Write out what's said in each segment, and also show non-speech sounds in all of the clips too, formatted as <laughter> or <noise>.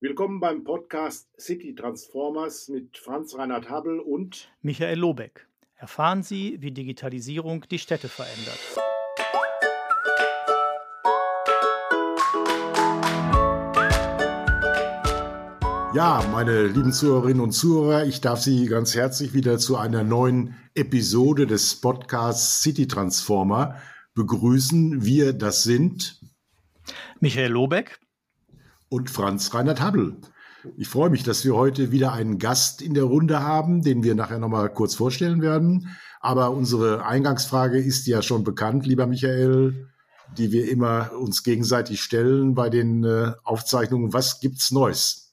Willkommen beim Podcast City Transformers mit Franz Reinhard Habel und Michael Lobeck. Erfahren Sie, wie Digitalisierung die Städte verändert. Ja, meine lieben Zuhörerinnen und Zuhörer, ich darf Sie ganz herzlich wieder zu einer neuen Episode des Podcasts City Transformer begrüßen. Wir, das sind Michael Lobeck und Franz Reinhard Habel. Ich freue mich, dass wir heute wieder einen Gast in der Runde haben, den wir nachher nochmal kurz vorstellen werden. Aber unsere Eingangsfrage ist ja schon bekannt, lieber Michael, die wir immer uns gegenseitig stellen bei den äh, Aufzeichnungen. Was gibt's Neues?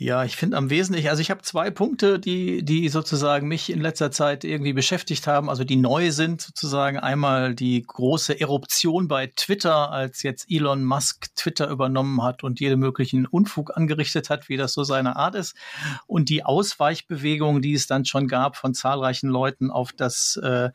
Ja, ich finde am Wesentlichen, also ich habe zwei Punkte, die, die sozusagen mich in letzter Zeit irgendwie beschäftigt haben, also die neu sind sozusagen. Einmal die große Eruption bei Twitter, als jetzt Elon Musk Twitter übernommen hat und jede möglichen Unfug angerichtet hat, wie das so seine Art ist. Und die Ausweichbewegung, die es dann schon gab von zahlreichen Leuten auf das äh,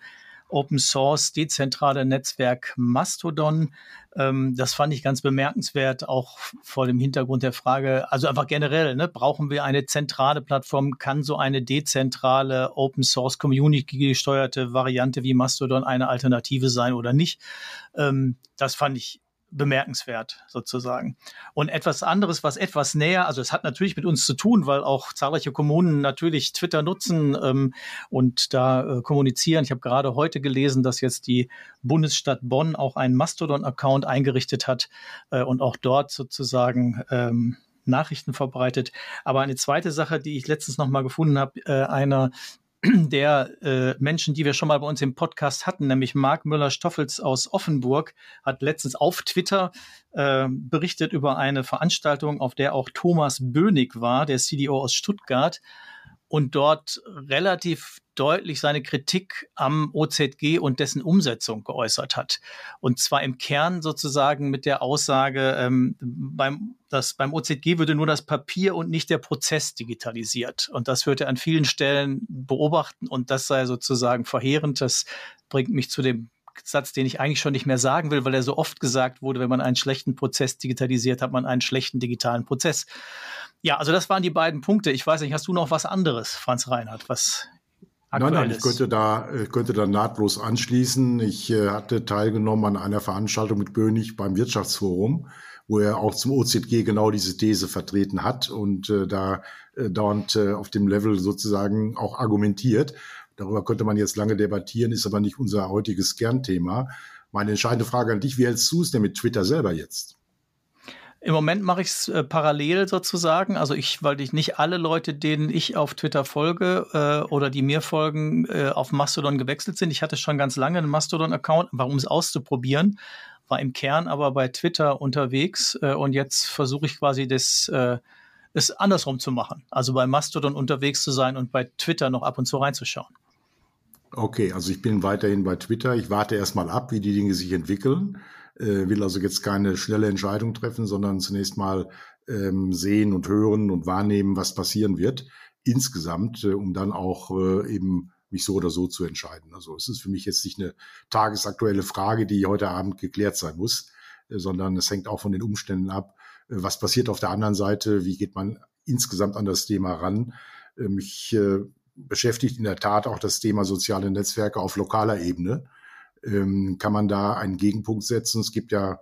Open Source dezentrale Netzwerk Mastodon. Ähm, das fand ich ganz bemerkenswert, auch vor dem Hintergrund der Frage, also einfach generell, ne, brauchen wir eine zentrale Plattform? Kann so eine dezentrale Open Source Community gesteuerte Variante wie Mastodon eine Alternative sein oder nicht? Ähm, das fand ich bemerkenswert sozusagen. Und etwas anderes, was etwas näher, also es hat natürlich mit uns zu tun, weil auch zahlreiche Kommunen natürlich Twitter nutzen ähm, und da äh, kommunizieren. Ich habe gerade heute gelesen, dass jetzt die Bundesstadt Bonn auch einen Mastodon-Account eingerichtet hat äh, und auch dort sozusagen ähm, Nachrichten verbreitet. Aber eine zweite Sache, die ich letztens noch mal gefunden habe, äh, einer der äh, Menschen, die wir schon mal bei uns im Podcast hatten, nämlich Marc Müller-Stoffels aus Offenburg, hat letztens auf Twitter äh, berichtet über eine Veranstaltung, auf der auch Thomas Bönig war, der CDO aus Stuttgart und dort relativ deutlich seine Kritik am OZG und dessen Umsetzung geäußert hat. Und zwar im Kern sozusagen mit der Aussage, ähm, beim, dass beim OZG würde nur das Papier und nicht der Prozess digitalisiert. Und das würde er an vielen Stellen beobachten und das sei sozusagen verheerend. Das bringt mich zu dem Satz, den ich eigentlich schon nicht mehr sagen will, weil er so oft gesagt wurde, wenn man einen schlechten Prozess digitalisiert, hat man einen schlechten digitalen Prozess. Ja, also das waren die beiden Punkte. Ich weiß nicht, hast du noch was anderes, Franz Reinhardt, was Nein, nein, ich könnte da, könnte da nahtlos anschließen. Ich äh, hatte teilgenommen an einer Veranstaltung mit Bönig beim Wirtschaftsforum, wo er auch zum OZG genau diese These vertreten hat und äh, da äh, dauernd äh, auf dem Level sozusagen auch argumentiert. Darüber könnte man jetzt lange debattieren, ist aber nicht unser heutiges Kernthema. Meine entscheidende Frage an dich, wie hältst du es denn mit Twitter selber jetzt? Im Moment mache ich es äh, parallel sozusagen. Also ich, weil ich nicht alle Leute, denen ich auf Twitter folge äh, oder die mir folgen, äh, auf Mastodon gewechselt sind. Ich hatte schon ganz lange einen Mastodon-Account, warum es auszuprobieren, war im Kern aber bei Twitter unterwegs äh, und jetzt versuche ich quasi das äh, es andersrum zu machen. Also bei Mastodon unterwegs zu sein und bei Twitter noch ab und zu reinzuschauen. Okay, also ich bin weiterhin bei Twitter. Ich warte erstmal ab, wie die Dinge sich entwickeln äh, will also jetzt keine schnelle Entscheidung treffen, sondern zunächst mal ähm, sehen und hören und wahrnehmen, was passieren wird insgesamt, äh, um dann auch äh, eben mich so oder so zu entscheiden. Also es ist für mich jetzt nicht eine tagesaktuelle Frage, die heute Abend geklärt sein muss, äh, sondern es hängt auch von den Umständen ab, äh, was passiert auf der anderen Seite, wie geht man insgesamt an das Thema ran. Äh, mich äh, beschäftigt in der Tat auch das Thema soziale Netzwerke auf lokaler Ebene ähm, kann man da einen Gegenpunkt setzen. Es gibt ja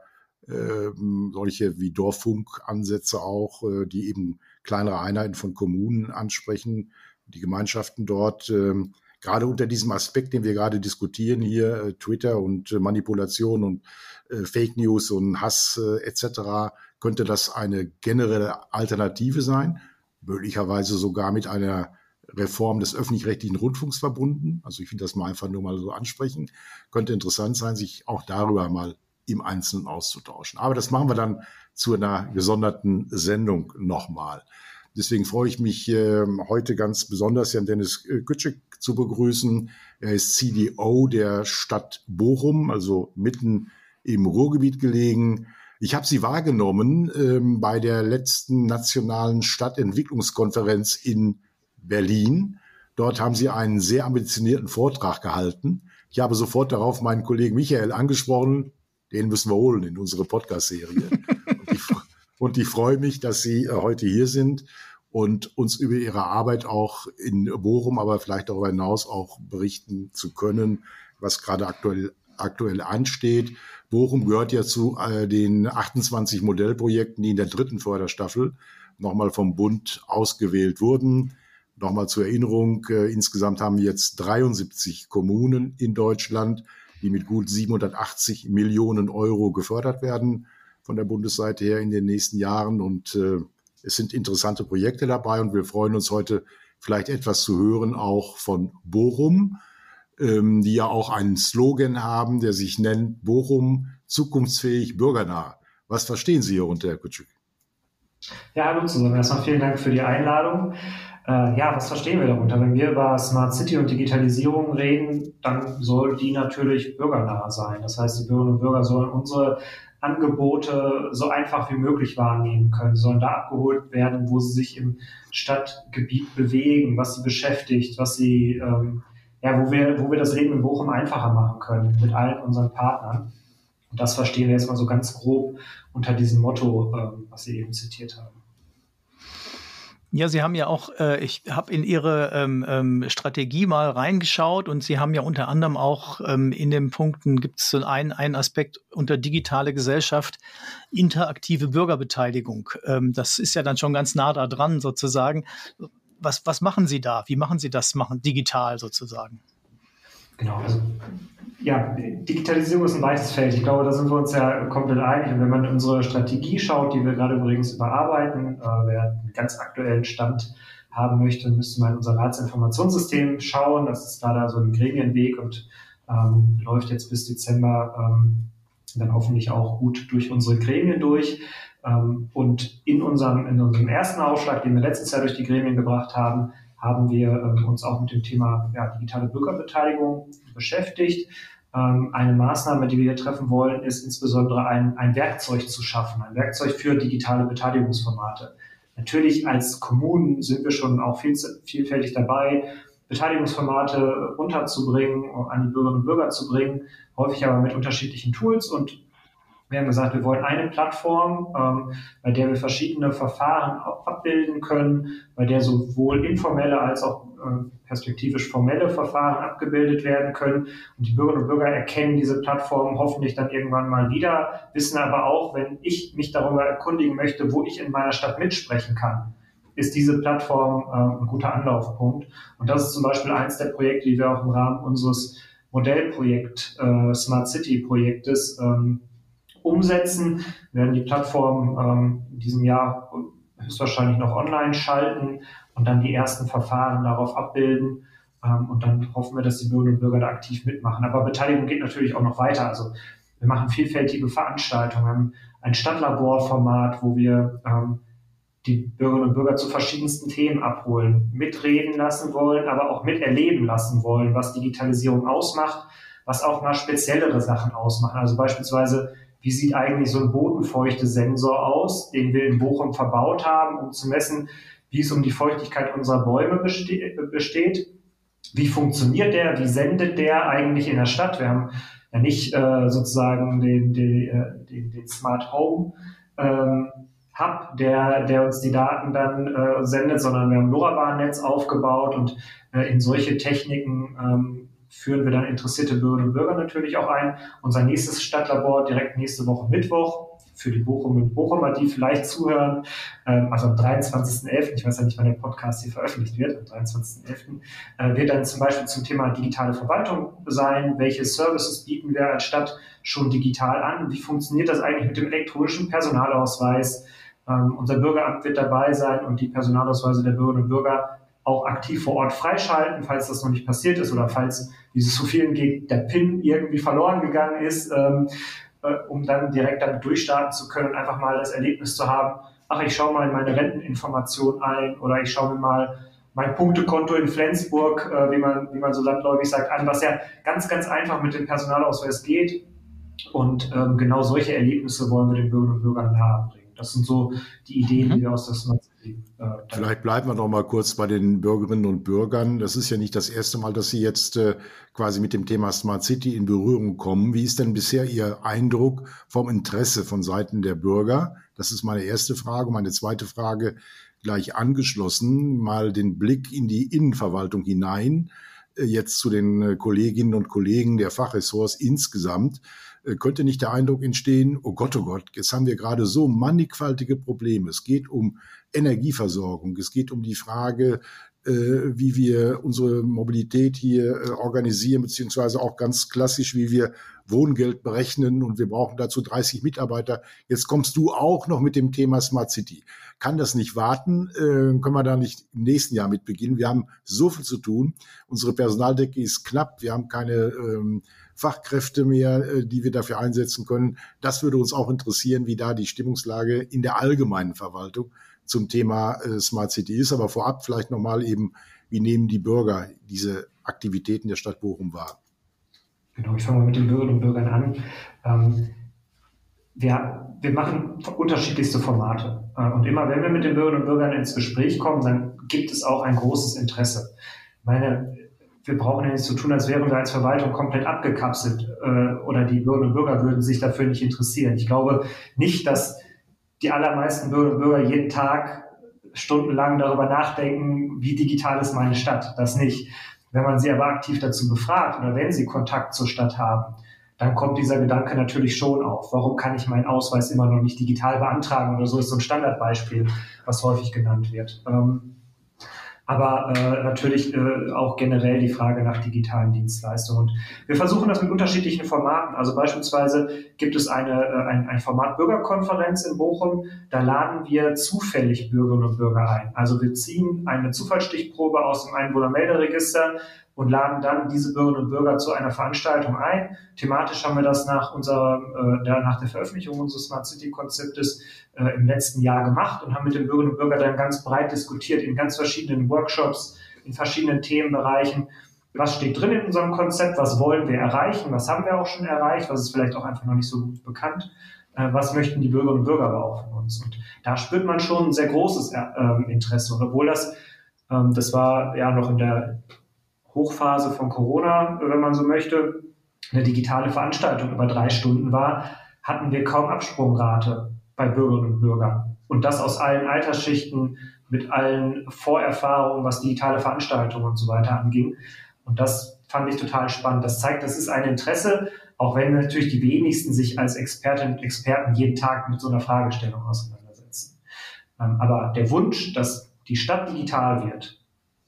ähm, solche wie Dorffunk-Ansätze auch, äh, die eben kleinere Einheiten von Kommunen ansprechen, die Gemeinschaften dort. Ähm, gerade unter diesem Aspekt, den wir gerade diskutieren hier, äh, Twitter und äh, Manipulation und äh, Fake News und Hass äh, etc., könnte das eine generelle Alternative sein, möglicherweise sogar mit einer Reform des öffentlich-rechtlichen Rundfunks verbunden. Also ich will das mal einfach nur mal so ansprechen. Könnte interessant sein, sich auch darüber mal im Einzelnen auszutauschen. Aber das machen wir dann zu einer gesonderten Sendung nochmal. Deswegen freue ich mich äh, heute ganz besonders, Jan Dennis äh, Kütschik zu begrüßen. Er ist CDO der Stadt Bochum, also mitten im Ruhrgebiet gelegen. Ich habe Sie wahrgenommen ähm, bei der letzten nationalen Stadtentwicklungskonferenz in Berlin. Dort haben sie einen sehr ambitionierten Vortrag gehalten. Ich habe sofort darauf meinen Kollegen Michael angesprochen. Den müssen wir holen in unsere Podcast-Serie. und, Und ich freue mich, dass Sie äh, heute hier sind und uns über Ihre Arbeit auch in Bochum, aber vielleicht darüber hinaus auch berichten zu können, was gerade aktuell, aktuell ansteht. Bochum gehört ja zu äh, den 28 Modellprojekten, die in der dritten Förderstaffel nochmal vom Bund ausgewählt wurden. Nochmal zur Erinnerung, äh, insgesamt haben wir jetzt 73 Kommunen in Deutschland, die mit gut 780 Millionen Euro gefördert werden von der Bundesseite her in den nächsten Jahren. Und äh, es sind interessante Projekte dabei und wir freuen uns heute vielleicht etwas zu hören, auch von Bochum, ähm, die ja auch einen Slogan haben, der sich nennt Bochum zukunftsfähig, bürgernah. Was verstehen Sie hier unter, Herr Kutschuk? Ja, hallo zusammen. Erstmal vielen Dank für die Einladung. Äh, ja, was verstehen wir darunter? Wenn wir über Smart City und Digitalisierung reden, dann soll die natürlich bürgernah sein. Das heißt, die Bürgerinnen und Bürger sollen unsere Angebote so einfach wie möglich wahrnehmen können, sollen da abgeholt werden, wo sie sich im Stadtgebiet bewegen, was sie beschäftigt, was sie, ähm, ja, wo wir, wo wir das Leben in Bochum einfacher machen können mit allen unseren Partnern. Und das verstehen wir jetzt mal so ganz grob unter diesem Motto, ähm, was Sie eben zitiert haben. Ja, Sie haben ja auch, äh, ich habe in Ihre ähm, ähm, Strategie mal reingeschaut und Sie haben ja unter anderem auch ähm, in den Punkten gibt es so einen, einen Aspekt unter digitale Gesellschaft, interaktive Bürgerbeteiligung. Ähm, das ist ja dann schon ganz nah da dran sozusagen. Was, was machen Sie da? Wie machen Sie das machen, digital sozusagen? Genau, also ja, Digitalisierung ist ein weites Feld. Ich glaube, da sind wir uns ja komplett einig. Und wenn man unsere Strategie schaut, die wir gerade übrigens überarbeiten, äh, wer einen ganz aktuellen Stand haben möchte, müsste man in unser Ratsinformationssystem schauen. Das ist gerade so ein Gremienweg und ähm, läuft jetzt bis Dezember ähm, dann hoffentlich auch gut durch unsere Gremien durch. Ähm, und in unserem, in unserem ersten Aufschlag, den wir letztes Jahr durch die Gremien gebracht haben, haben wir ähm, uns auch mit dem Thema ja, digitale Bürgerbeteiligung beschäftigt. Ähm, eine Maßnahme, die wir hier treffen wollen, ist insbesondere ein, ein Werkzeug zu schaffen, ein Werkzeug für digitale Beteiligungsformate. Natürlich als Kommunen sind wir schon auch viel, vielfältig dabei, Beteiligungsformate unterzubringen, an die Bürgerinnen und Bürger zu bringen, häufig aber mit unterschiedlichen Tools und wir haben gesagt, wir wollen eine Plattform, ähm, bei der wir verschiedene Verfahren abbilden können, bei der sowohl informelle als auch äh, perspektivisch formelle Verfahren abgebildet werden können. Und die Bürgerinnen und Bürger erkennen diese Plattform hoffentlich dann irgendwann mal wieder, wissen aber auch, wenn ich mich darüber erkundigen möchte, wo ich in meiner Stadt mitsprechen kann, ist diese Plattform äh, ein guter Anlaufpunkt. Und das ist zum Beispiel eins der Projekte, die wir auch im Rahmen unseres Modellprojekt äh, Smart City Projektes ähm, umsetzen. Wir werden die Plattform ähm, in diesem Jahr höchstwahrscheinlich noch online schalten und dann die ersten Verfahren darauf abbilden. Ähm, und dann hoffen wir, dass die Bürgerinnen und Bürger da aktiv mitmachen. Aber Beteiligung geht natürlich auch noch weiter. Also wir machen vielfältige Veranstaltungen, ein Stadtlaborformat, wo wir ähm, die Bürgerinnen und Bürger zu verschiedensten Themen abholen, mitreden lassen wollen, aber auch miterleben lassen wollen, was Digitalisierung ausmacht, was auch mal speziellere Sachen ausmachen. Also beispielsweise wie sieht eigentlich so ein Bodenfeuchte-Sensor aus, den wir in Bochum verbaut haben, um zu messen, wie es um die Feuchtigkeit unserer Bäume beste besteht. Wie funktioniert der? Wie sendet der eigentlich in der Stadt? Wir haben ja nicht äh, sozusagen den, den, äh, den, den Smart Home ähm, Hub, der, der uns die Daten dann äh, sendet, sondern wir haben LoRaWAN-Netz aufgebaut und äh, in solche Techniken ähm, führen wir dann interessierte Bürgerinnen und Bürger natürlich auch ein. Unser nächstes Stadtlabor direkt nächste Woche Mittwoch für die Bochum und Bochumer, die vielleicht zuhören, ähm, also am 23.11., ich weiß ja nicht, wann der Podcast hier veröffentlicht wird, am 23.11., äh, wird dann zum Beispiel zum Thema digitale Verwaltung sein. Welche Services bieten wir als Stadt schon digital an? Wie funktioniert das eigentlich mit dem elektronischen Personalausweis? Ähm, unser Bürgeramt wird dabei sein und die Personalausweise der Bürgerinnen und Bürger auch aktiv vor Ort freischalten, falls das noch nicht passiert ist oder falls, wie es zu vielen geht, der PIN irgendwie verloren gegangen ist, ähm, äh, um dann direkt damit durchstarten zu können, einfach mal das Erlebnis zu haben, ach, ich schaue mal in meine Renteninformation ein oder ich schaue mir mal mein Punktekonto in Flensburg, äh, wie, man, wie man so landläufig sagt, an, was ja ganz, ganz einfach mit dem Personalausweis geht. Und ähm, genau solche Erlebnisse wollen wir den Bürgerinnen und Bürgern nahebringen. Das sind so die Ideen, mhm. die wir aus der Vielleicht bleiben wir noch mal kurz bei den Bürgerinnen und Bürgern. Das ist ja nicht das erste Mal, dass Sie jetzt äh, quasi mit dem Thema Smart City in Berührung kommen. Wie ist denn bisher Ihr Eindruck vom Interesse von Seiten der Bürger? Das ist meine erste Frage. Meine zweite Frage gleich angeschlossen, mal den Blick in die Innenverwaltung hinein, äh, jetzt zu den äh, Kolleginnen und Kollegen der Fachressorts insgesamt. Äh, könnte nicht der Eindruck entstehen, oh Gott, oh Gott, jetzt haben wir gerade so mannigfaltige Probleme. Es geht um Energieversorgung, es geht um die Frage, wie wir unsere Mobilität hier äh, organisieren, beziehungsweise auch ganz klassisch, wie wir Wohngeld berechnen und wir brauchen dazu 30 Mitarbeiter. Jetzt kommst du auch noch mit dem Thema Smart City. Kann das nicht warten? Äh, können wir da nicht im nächsten Jahr mit beginnen? Wir haben so viel zu tun. Unsere Personaldecke ist knapp. Wir haben keine ähm, Fachkräfte mehr, äh, die wir dafür einsetzen können. Das würde uns auch interessieren, wie da die Stimmungslage in der allgemeinen Verwaltung zum Thema äh, Smart City ist. Aber vorab vielleicht nochmal eben, wie nehmen die Bürger diese Aktivitäten der Stadt Bochum wahr? Genau, ich fange mal mit den Bürgerinnen und Bürgern an. Ähm, wir, wir machen unterschiedlichste Formate. Äh, und immer wenn wir mit den Bürgerinnen und Bürgern ins Gespräch kommen, dann gibt es auch ein großes Interesse. Meine, wir brauchen ja nichts zu tun, als wären wir als Verwaltung komplett abgekapselt äh, oder die Bürgerinnen und Bürger würden sich dafür nicht interessieren. Ich glaube nicht, dass die allermeisten Bürgerinnen und Bürger jeden Tag stundenlang darüber nachdenken, wie digital ist meine Stadt. Das nicht. Wenn man sie aber aktiv dazu befragt oder wenn sie Kontakt zur Stadt haben, dann kommt dieser Gedanke natürlich schon auf. Warum kann ich meinen Ausweis immer noch nicht digital beantragen oder so ist so ein Standardbeispiel, was häufig genannt wird. Ähm, aber äh, natürlich äh, auch generell die Frage nach digitalen Dienstleistungen. Und wir versuchen das mit unterschiedlichen Formaten. Also beispielsweise gibt es eine, äh, ein, ein Format Bürgerkonferenz in Bochum. Da laden wir zufällig Bürgerinnen und Bürger ein. Also wir ziehen eine Zufallsstichprobe aus dem Einwohnermelderegister und laden dann diese Bürgerinnen und Bürger zu einer Veranstaltung ein. Thematisch haben wir das nach unserer, äh, nach der Veröffentlichung unseres Smart City Konzeptes äh, im letzten Jahr gemacht und haben mit den Bürgerinnen und Bürgern dann ganz breit diskutiert in ganz verschiedenen Workshops, in verschiedenen Themenbereichen. Was steht drin in unserem Konzept? Was wollen wir erreichen? Was haben wir auch schon erreicht? Was ist vielleicht auch einfach noch nicht so gut bekannt? Äh, was möchten die Bürgerinnen und Bürger aber auch von uns? Und da spürt man schon ein sehr großes äh, Interesse. Und obwohl das, ähm, das war ja noch in der Hochphase von Corona, wenn man so möchte, eine digitale Veranstaltung über drei Stunden war, hatten wir kaum Absprungrate bei Bürgerinnen und Bürgern. Und das aus allen Altersschichten, mit allen Vorerfahrungen, was digitale Veranstaltungen und so weiter anging. Und das fand ich total spannend. Das zeigt, das ist ein Interesse, auch wenn natürlich die wenigsten sich als Expertinnen und Experten jeden Tag mit so einer Fragestellung auseinandersetzen. Ähm, aber der Wunsch, dass die Stadt digital wird,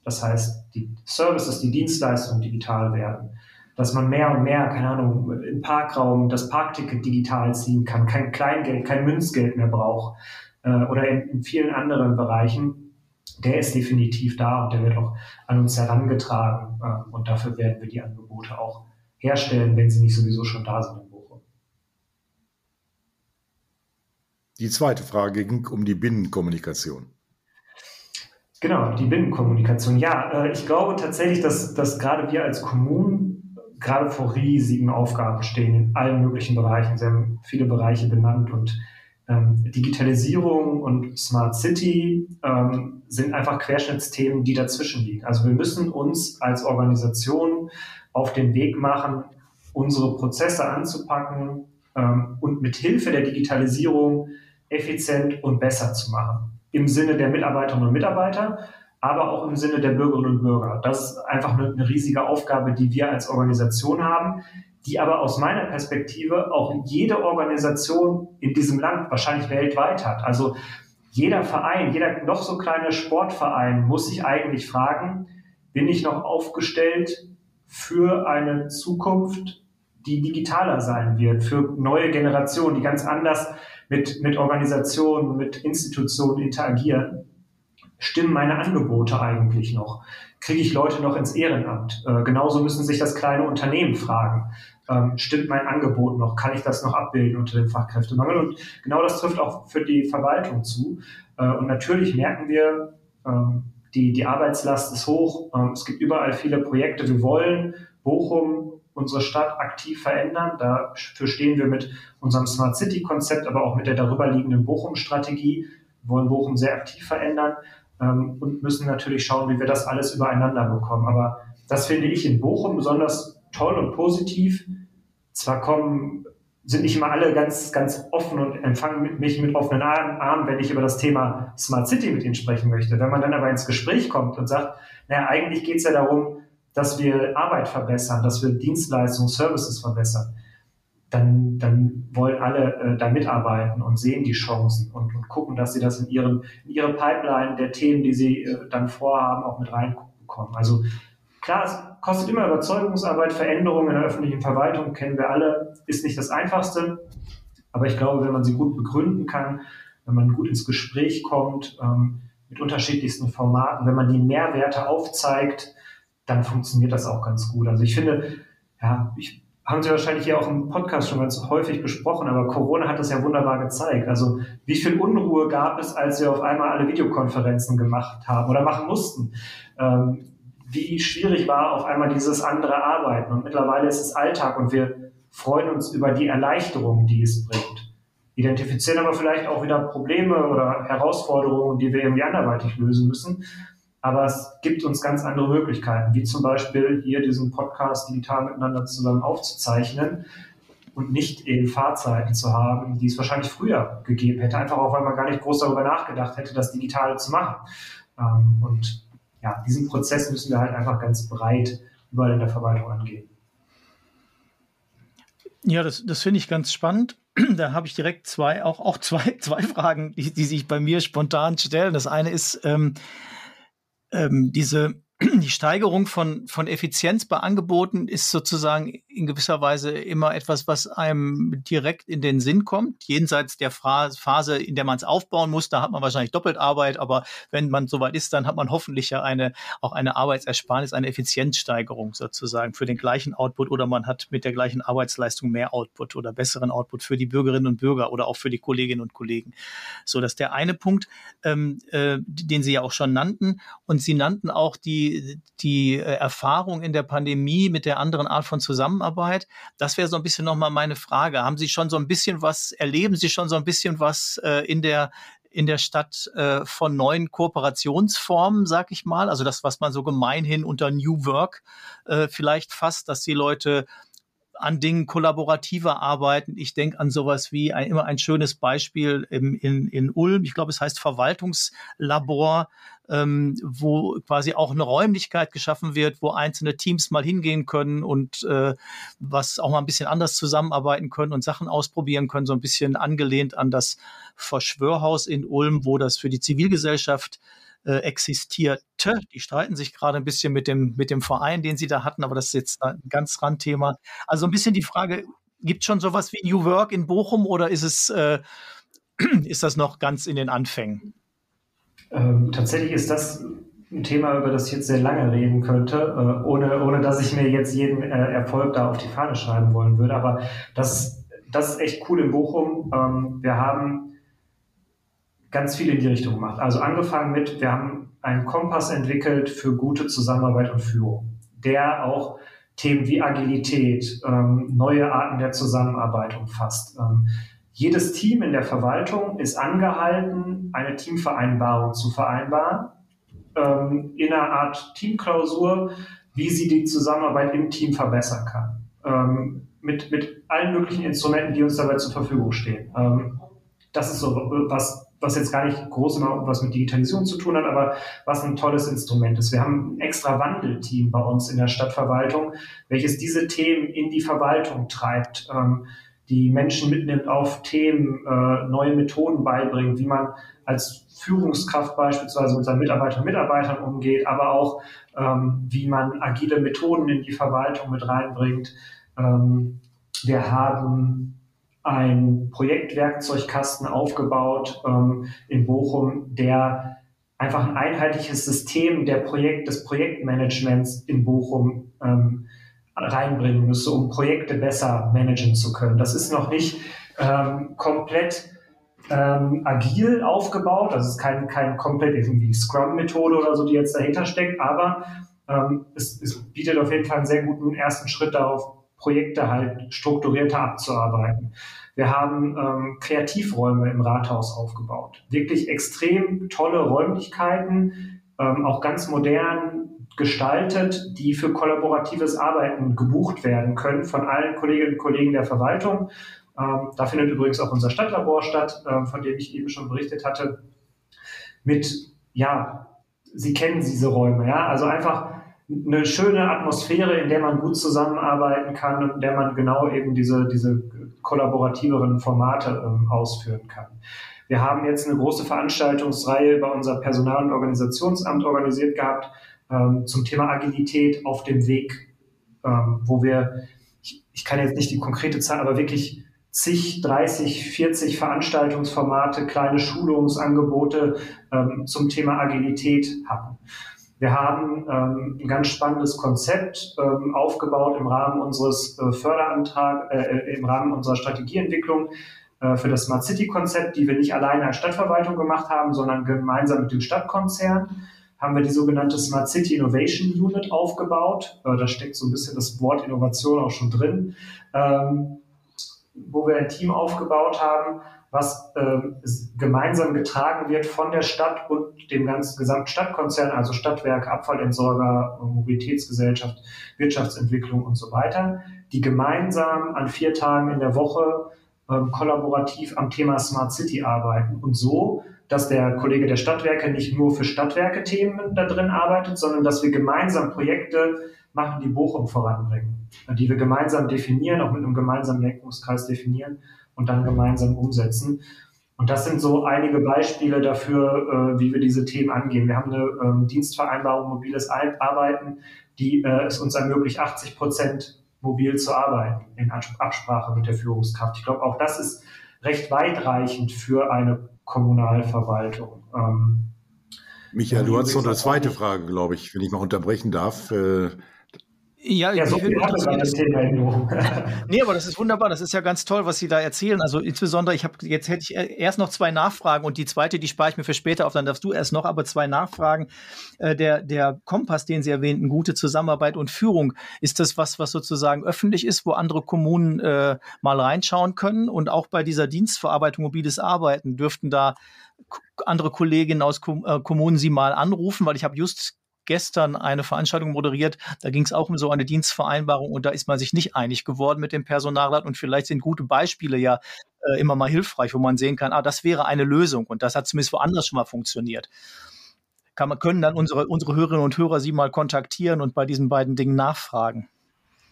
das heißt, die Services, die Dienstleistungen digital werden. Dass man mehr und mehr, keine Ahnung, im Parkraum das Parkticket digital ziehen kann, kein Kleingeld, kein Münzgeld mehr braucht äh, oder in, in vielen anderen Bereichen, der ist definitiv da und der wird auch an uns herangetragen. Äh, und dafür werden wir die Angebote auch herstellen, wenn sie nicht sowieso schon da sind. Die zweite Frage ging um die Binnenkommunikation. Genau, die Binnenkommunikation. Ja, äh, ich glaube tatsächlich, dass, dass gerade wir als Kommunen gerade vor riesigen Aufgaben stehen in allen möglichen Bereichen. Sie haben viele Bereiche benannt und ähm, Digitalisierung und Smart City ähm, sind einfach Querschnittsthemen, die dazwischen liegen. Also wir müssen uns als Organisation auf den Weg machen, unsere Prozesse anzupacken ähm, und mit Hilfe der Digitalisierung effizient und besser zu machen im Sinne der Mitarbeiterinnen und Mitarbeiter, aber auch im Sinne der Bürgerinnen und Bürger. Das ist einfach eine, eine riesige Aufgabe, die wir als Organisation haben, die aber aus meiner Perspektive auch jede Organisation in diesem Land wahrscheinlich weltweit hat. Also jeder Verein, jeder noch so kleine Sportverein muss sich eigentlich fragen, bin ich noch aufgestellt für eine Zukunft, die digitaler sein wird, für neue Generationen, die ganz anders mit, mit Organisationen, mit Institutionen interagieren, stimmen meine Angebote eigentlich noch? Kriege ich Leute noch ins Ehrenamt? Äh, genauso müssen sich das kleine Unternehmen fragen. Ähm, stimmt mein Angebot noch? Kann ich das noch abbilden unter dem Fachkräftemangel? Und genau das trifft auch für die Verwaltung zu. Äh, und natürlich merken wir, ähm, die, die Arbeitslast ist hoch. Ähm, es gibt überall viele Projekte. Wir wollen Bochum unsere Stadt aktiv verändern. Dafür stehen wir mit unserem Smart City Konzept, aber auch mit der darüberliegenden Bochum-Strategie. Wir wollen Bochum sehr aktiv verändern ähm, und müssen natürlich schauen, wie wir das alles übereinander bekommen. Aber das finde ich in Bochum besonders toll und positiv. Zwar kommen sind nicht immer alle ganz, ganz offen und empfangen mich mit offenen Armen, wenn ich über das Thema Smart City mit ihnen sprechen möchte. Wenn man dann aber ins Gespräch kommt und sagt, naja, eigentlich geht es ja darum, dass wir Arbeit verbessern, dass wir Dienstleistungen, Services verbessern, dann, dann wollen alle äh, da mitarbeiten und sehen die Chancen und, und gucken, dass sie das in, ihren, in ihre Pipeline der Themen, die sie äh, dann vorhaben, auch mit reinbekommen. Also klar, es kostet immer Überzeugungsarbeit, Veränderungen in der öffentlichen Verwaltung, kennen wir alle, ist nicht das Einfachste. Aber ich glaube, wenn man sie gut begründen kann, wenn man gut ins Gespräch kommt, ähm, mit unterschiedlichsten Formaten, wenn man die Mehrwerte aufzeigt, dann funktioniert das auch ganz gut. Also ich finde, ja, ich haben Sie wahrscheinlich hier auch im Podcast schon ganz häufig besprochen, aber Corona hat das ja wunderbar gezeigt. Also wie viel Unruhe gab es, als wir auf einmal alle Videokonferenzen gemacht haben oder machen mussten? Ähm, wie schwierig war auf einmal dieses andere Arbeiten. Und mittlerweile ist es Alltag und wir freuen uns über die Erleichterung, die es bringt. Identifizieren aber vielleicht auch wieder Probleme oder Herausforderungen, die wir irgendwie anderweitig lösen müssen. Aber es gibt uns ganz andere Möglichkeiten, wie zum Beispiel hier diesen Podcast digital miteinander zusammen aufzuzeichnen und nicht eben Fahrzeiten zu haben, die es wahrscheinlich früher gegeben hätte, einfach auch weil man gar nicht groß darüber nachgedacht hätte, das digital zu machen. Ähm, und ja, diesen Prozess müssen wir halt einfach ganz breit überall in der Verwaltung angehen. Ja, das, das finde ich ganz spannend. <clears throat> Da habe ich direkt zwei, auch, auch zwei, <laughs> zwei Fragen, die, die sich bei mir spontan stellen. Das eine ist, ähm, ähm, diese die Steigerung von, von Effizienz bei Angeboten ist sozusagen in gewisser Weise immer etwas, was einem direkt in den Sinn kommt. Jenseits der Phase, in der man es aufbauen muss, da hat man wahrscheinlich doppelt Arbeit, aber wenn man soweit ist, dann hat man hoffentlich ja eine, auch eine Arbeitsersparnis, eine Effizienzsteigerung sozusagen für den gleichen Output oder man hat mit der gleichen Arbeitsleistung mehr Output oder besseren Output für die Bürgerinnen und Bürger oder auch für die Kolleginnen und Kollegen. So, dass der eine Punkt, ähm, äh, den Sie ja auch schon nannten und Sie nannten auch die die, äh, Erfahrung in der Pandemie mit der anderen Art von Zusammenarbeit. Das wäre so ein bisschen nochmal meine Frage. Haben Sie schon so ein bisschen was, erleben Sie schon so ein bisschen was äh, in der in der Stadt äh, von neuen Kooperationsformen, sag ich mal. Also das, was man so gemeinhin unter New Work äh, vielleicht fasst, dass die Leute an Dingen kollaborativer arbeiten. Ich denke an sowas wie ein, immer ein schönes Beispiel im, in, in Ulm. Ich glaube, es heißt Verwaltungslabor ähm, wo quasi auch eine Räumlichkeit geschaffen wird, wo einzelne Teams mal hingehen können und äh, was auch mal ein bisschen anders zusammenarbeiten können und Sachen ausprobieren können, so ein bisschen angelehnt an das Verschwörhaus in Ulm, wo das für die Zivilgesellschaft äh, existierte. Die streiten sich gerade ein bisschen mit dem, mit dem Verein, den sie da hatten, aber das ist jetzt ein ganz Randthema. Also ein bisschen die Frage, gibt es schon sowas wie New Work in Bochum oder ist es, äh, <clears throat> ist das noch ganz in den Anfängen? Ähm, tatsächlich ist das ein Thema, über das ich jetzt sehr lange reden könnte, äh, ohne, ohne dass ich mir jetzt jeden äh, Erfolg da auf die Fahne schreiben wollen würde. Aber das, das ist echt cool in Bochum. Ähm, wir haben ganz viel in die Richtung gemacht. Also angefangen mit, wir haben einen Kompass entwickelt für gute Zusammenarbeit und Führung, der auch Themen wie Agilität, ähm, neue Arten der Zusammenarbeit umfasst. Ähm, jedes Team in der Verwaltung ist angehalten, eine Teamvereinbarung zu vereinbaren, ähm, in einer Art Teamklausur, wie sie die Zusammenarbeit im Team verbessern kann. Ähm, mit, mit allen möglichen Instrumenten, die uns dabei zur Verfügung stehen. Ähm, das ist so was, was jetzt gar nicht groß immer was mit Digitalisierung zu tun hat, aber was ein tolles Instrument ist. Wir haben ein extra Wandelteam bei uns in der Stadtverwaltung, welches diese Themen in die Verwaltung treibt. Ähm, die Menschen mitnimmt auf Themen, äh, neue Methoden beibringt, wie man als Führungskraft beispielsweise mit seinen Mitarbeiterinnen und Mitarbeitern umgeht, aber auch ähm, wie man agile Methoden in die Verwaltung mit reinbringt. Ähm, wir haben ein Projektwerkzeugkasten aufgebaut ähm, in Bochum, der einfach ein einheitliches System der Projekt, des Projektmanagements in Bochum ähm, reinbringen müsse, um Projekte besser managen zu können. Das ist noch nicht ähm, komplett ähm, agil aufgebaut, das ist kein, kein komplett irgendwie Scrum-Methode oder so, die jetzt dahinter steckt, aber ähm, es, es bietet auf jeden Fall einen sehr guten ersten Schritt darauf, Projekte halt strukturierter abzuarbeiten. Wir haben ähm, Kreativräume im Rathaus aufgebaut. Wirklich extrem tolle Räumlichkeiten, ähm, auch ganz modern gestaltet, die für kollaboratives Arbeiten gebucht werden können von allen Kolleginnen und Kollegen der Verwaltung. Ähm, da findet übrigens auch unser Stadtlabor statt, äh, von dem ich eben schon berichtet hatte. Mit, ja, Sie kennen diese Räume, ja, also einfach eine schöne Atmosphäre, in der man gut zusammenarbeiten kann und in der man genau eben diese, diese kollaborativeren Formate ähm, ausführen kann. Wir haben jetzt eine große Veranstaltungsreihe bei unser Personal- und Organisationsamt organisiert gehabt ähm, zum Thema Agilität auf dem Weg, ähm, wo wir, ich, ich kann jetzt nicht die konkrete Zahl, aber wirklich zig, 30, 40 Veranstaltungsformate, kleine Schulungsangebote ähm, zum Thema Agilität hatten. Wir haben ähm, ein ganz spannendes Konzept ähm, aufgebaut im Rahmen unseres äh, Förderantrag, äh, äh, im Rahmen unserer Strategieentwicklung äh, für das Smart City Konzept, die wir nicht alleine als Stadtverwaltung gemacht haben, sondern gemeinsam mit dem Stadtkonzern haben wir die sogenannte Smart City Innovation Unit aufgebaut. Äh, da steckt so ein bisschen das Wort Innovation auch schon drin, ähm, wo wir ein Team aufgebaut haben, was äh, gemeinsam getragen wird von der Stadt und dem ganzen gesamten Stadtkonzern, also Stadtwerke, Abfallentsorger, Mobilitätsgesellschaft, Wirtschaftsentwicklung und so weiter, die gemeinsam an vier Tagen in der Woche ähm, kollaborativ am Thema Smart City arbeiten und so, dass der Kollege der Stadtwerke nicht nur für Stadtwerke-Themen da drin arbeitet, sondern dass wir gemeinsam Projekte machen, die Bochum voranbringen, die wir gemeinsam definieren, auch mit einem gemeinsamen Lenkungskreis definieren und dann gemeinsam umsetzen. Und das sind so einige Beispiele dafür, äh, wie wir diese Themen angehen. Wir haben eine ähm, Dienstvereinbarung mobiles Arbeiten, die äh, es uns ermöglicht, 80 Prozent mobil zu arbeiten in Absprache mit der Führungskraft. Ich glaube, auch das ist recht weitreichend für eine Kommunalverwaltung. Ähm, Michael, du hast noch eine zweite Frage, glaube ich, wenn ich mal unterbrechen darf. Äh, ja, ja so viel hat das Thema <laughs> Nee, aber das ist wunderbar. Das ist ja ganz toll, was Sie da erzählen. Also insbesondere, ich habe jetzt hätte ich erst noch zwei Nachfragen und die zweite, die spare ich mir für später auf, dann darfst du erst noch, aber zwei Nachfragen. Äh, der, der Kompass, den Sie erwähnten, gute Zusammenarbeit und Führung, ist das was, was sozusagen öffentlich ist, wo andere Kommunen äh, mal reinschauen können? Und auch bei dieser Dienstverarbeitung mobiles Arbeiten dürften da andere Kolleginnen aus äh, Kommunen Sie mal anrufen, weil ich habe just gestern eine Veranstaltung moderiert. Da ging es auch um so eine Dienstvereinbarung und da ist man sich nicht einig geworden mit dem Personalrat und vielleicht sind gute Beispiele ja äh, immer mal hilfreich, wo man sehen kann, ah, das wäre eine Lösung und das hat zumindest woanders schon mal funktioniert. Kann man, können dann unsere, unsere Hörerinnen und Hörer Sie mal kontaktieren und bei diesen beiden Dingen nachfragen?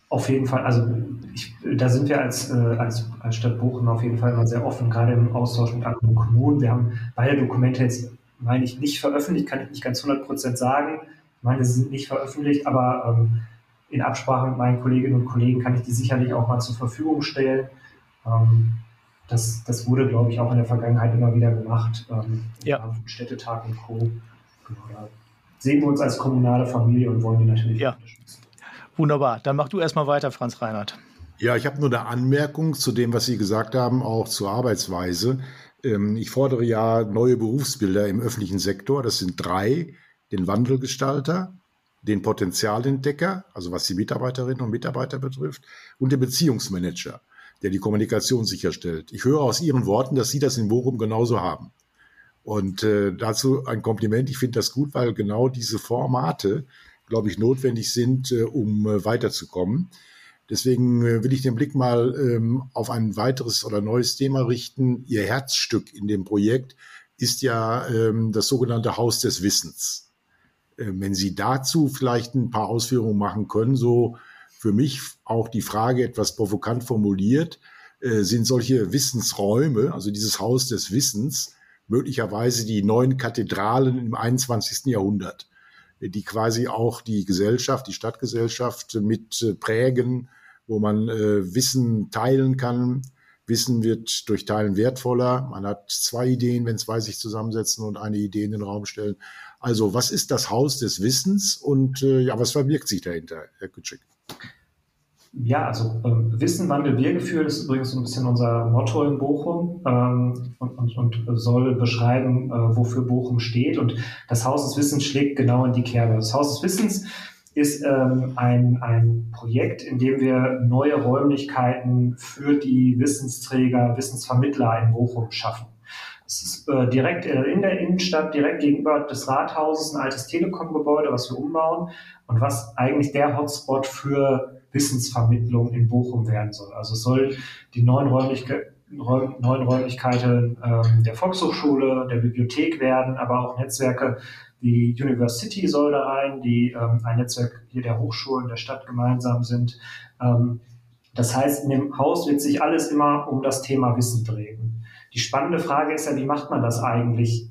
Auf jeden Fall, also ich, da sind wir als, äh, als, als Stadt Bochum auf jeden Fall immer sehr offen, gerade im Austausch mit anderen Kommunen. Wir haben beide Dokumente jetzt, meine ich, nicht veröffentlicht, kann ich nicht ganz 100 Prozent sagen. Ich meine, sie sind nicht veröffentlicht, aber ähm, in Absprache mit meinen Kolleginnen und Kollegen kann ich die sicherlich auch mal zur Verfügung stellen. Ähm, das, das wurde, glaube ich, auch in der Vergangenheit immer wieder gemacht. Ähm, ja. Städtetag und Co. Genau, da sehen wir uns als kommunale Familie und wollen die natürlich ja. unterstützen. Wunderbar. Dann mach du erstmal weiter, Franz Reinhardt. Ja, ich habe nur eine Anmerkung zu dem, was Sie gesagt haben, auch zur Arbeitsweise. Ähm, ich fordere ja neue Berufsbilder im öffentlichen Sektor. Das sind drei den Wandelgestalter, den Potenzialentdecker, also was die Mitarbeiterinnen und Mitarbeiter betrifft, und den Beziehungsmanager, der die Kommunikation sicherstellt. Ich höre aus Ihren Worten, dass Sie das in Bochum genauso haben. Und äh, dazu ein Kompliment. Ich finde das gut, weil genau diese Formate, glaube ich, notwendig sind, äh, um äh, weiterzukommen. Deswegen äh, will ich den Blick mal ähm, auf ein weiteres oder neues Thema richten. Ihr Herzstück in dem Projekt ist ja ähm, das sogenannte Haus des Wissens. Äh, wenn Sie dazu vielleicht ein paar Ausführungen machen können, so für mich auch die Frage etwas provokant formuliert, äh, sind solche Wissensräume, also dieses Haus des Wissens, möglicherweise die neuen Kathedralen im 21. Jahrhundert, die quasi auch die Gesellschaft, die Stadtgesellschaft mit äh, prägen, wo man Wissen teilen kann. Wissen wird durch Teilen wertvoller. Man hat zwei Ideen, wenn zwei sich zusammensetzen und eine Idee in den Raum stellen. Also was ist das Haus des Wissens und äh, ja, was verbirgt sich dahinter, Herr Kütschik? Ja, also ähm, Wissen, Wandel, Wir-Gefühl ist übrigens so ein bisschen unser Motto in Bochum ähm, und, und, und, soll beschreiben, äh, wofür Bochum steht. Und das Haus des Wissens schlägt genau in die Kerbe. Das Haus des Wissens ist ähm, ein, ein Projekt, in dem wir neue Räumlichkeiten für die Wissensträger, Wissensvermittler in Bochum schaffen. Es ist äh, direkt äh, in der Innenstadt, direkt gegenüber des Rathauses, ein altes Telekom-Gebäude, was wir umbauen und was eigentlich der Hotspot für Wissensvermittlung in Bochum werden soll. Also es soll die neuen, Räumlichkeiten neuen Räumlichkeiten ähm, der Volkshochschule, der Bibliothek werden, aber auch Netzwerke die University soll da rein, die ähm, ein Netzwerk hier der Hochschulen der Stadt gemeinsam sind. Ähm, das heißt, in dem Haus wird sich alles immer um das Thema Wissen drehen. Die spannende Frage ist ja, wie macht man das eigentlich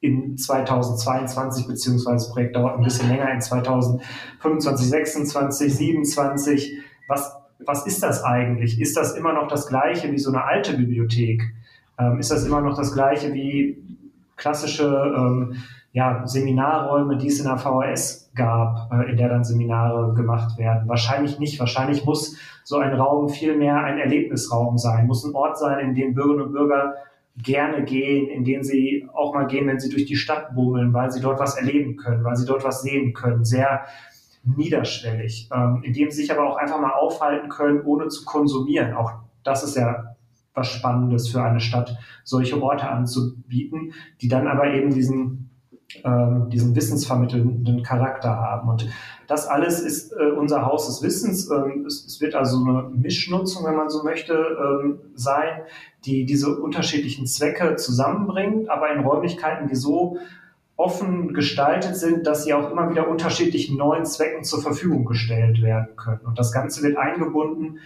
in 2022, beziehungsweise das Projekt dauert ein bisschen länger, in 2025, 26, 27. Was, was ist das eigentlich? Ist das immer noch das Gleiche wie so eine alte Bibliothek? Ähm, ist das immer noch das Gleiche wie klassische ähm, ja, Seminarräume, die es in der VHS gab, äh, in der dann Seminare gemacht werden. Wahrscheinlich nicht. Wahrscheinlich muss so ein Raum viel mehr ein Erlebnisraum sein, muss ein Ort sein, in dem Bürgerinnen und Bürger gerne gehen, in den sie auch mal gehen, wenn sie durch die Stadt bummeln, weil sie dort was erleben können, weil sie dort was sehen können. Sehr niederschwellig, ähm, in dem sie sich aber auch einfach mal aufhalten können, ohne zu konsumieren. Auch das ist ja was Spannendes für eine Stadt, solche Orte anzubieten, die dann aber eben diesen ähm, diesen wissensvermittelnden Charakter haben. Und das alles ist äh, unser Haus des Wissens. Ähm, es, es, wird also eine Mischnutzung, wenn man so möchte, ähm, sein, die diese unterschiedlichen Zwecke zusammenbringt, aber in Räumlichkeiten, die so offen gestaltet sind, dass sie auch immer wieder unterschiedlichen neuen Zwecken zur Verfügung gestellt werden können. Und das Ganze wird eingebunden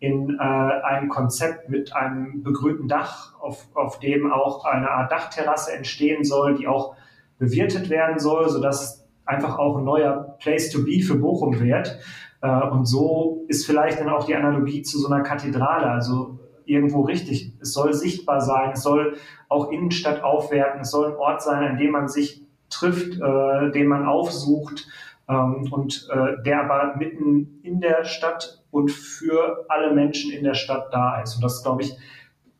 in äh, ein Konzept mit einem begrünten Dach, auf, auf dem auch eine Art Dachterrasse entstehen soll, die auch bewirtet werden soll, sodass einfach auch ein neuer Place to be für Bochum wird. Äh, und so ist vielleicht dann auch die Analogie zu so einer Kathedrale, also irgendwo richtig. Es soll sichtbar sein, es soll auch Innenstadt aufwerten, es soll ein Ort sein, an dem man sich trifft, äh, den man aufsucht ähm, und äh, der aber mitten in der Stadt und für alle Menschen in der Stadt da ist. Und das ist, glaube ich,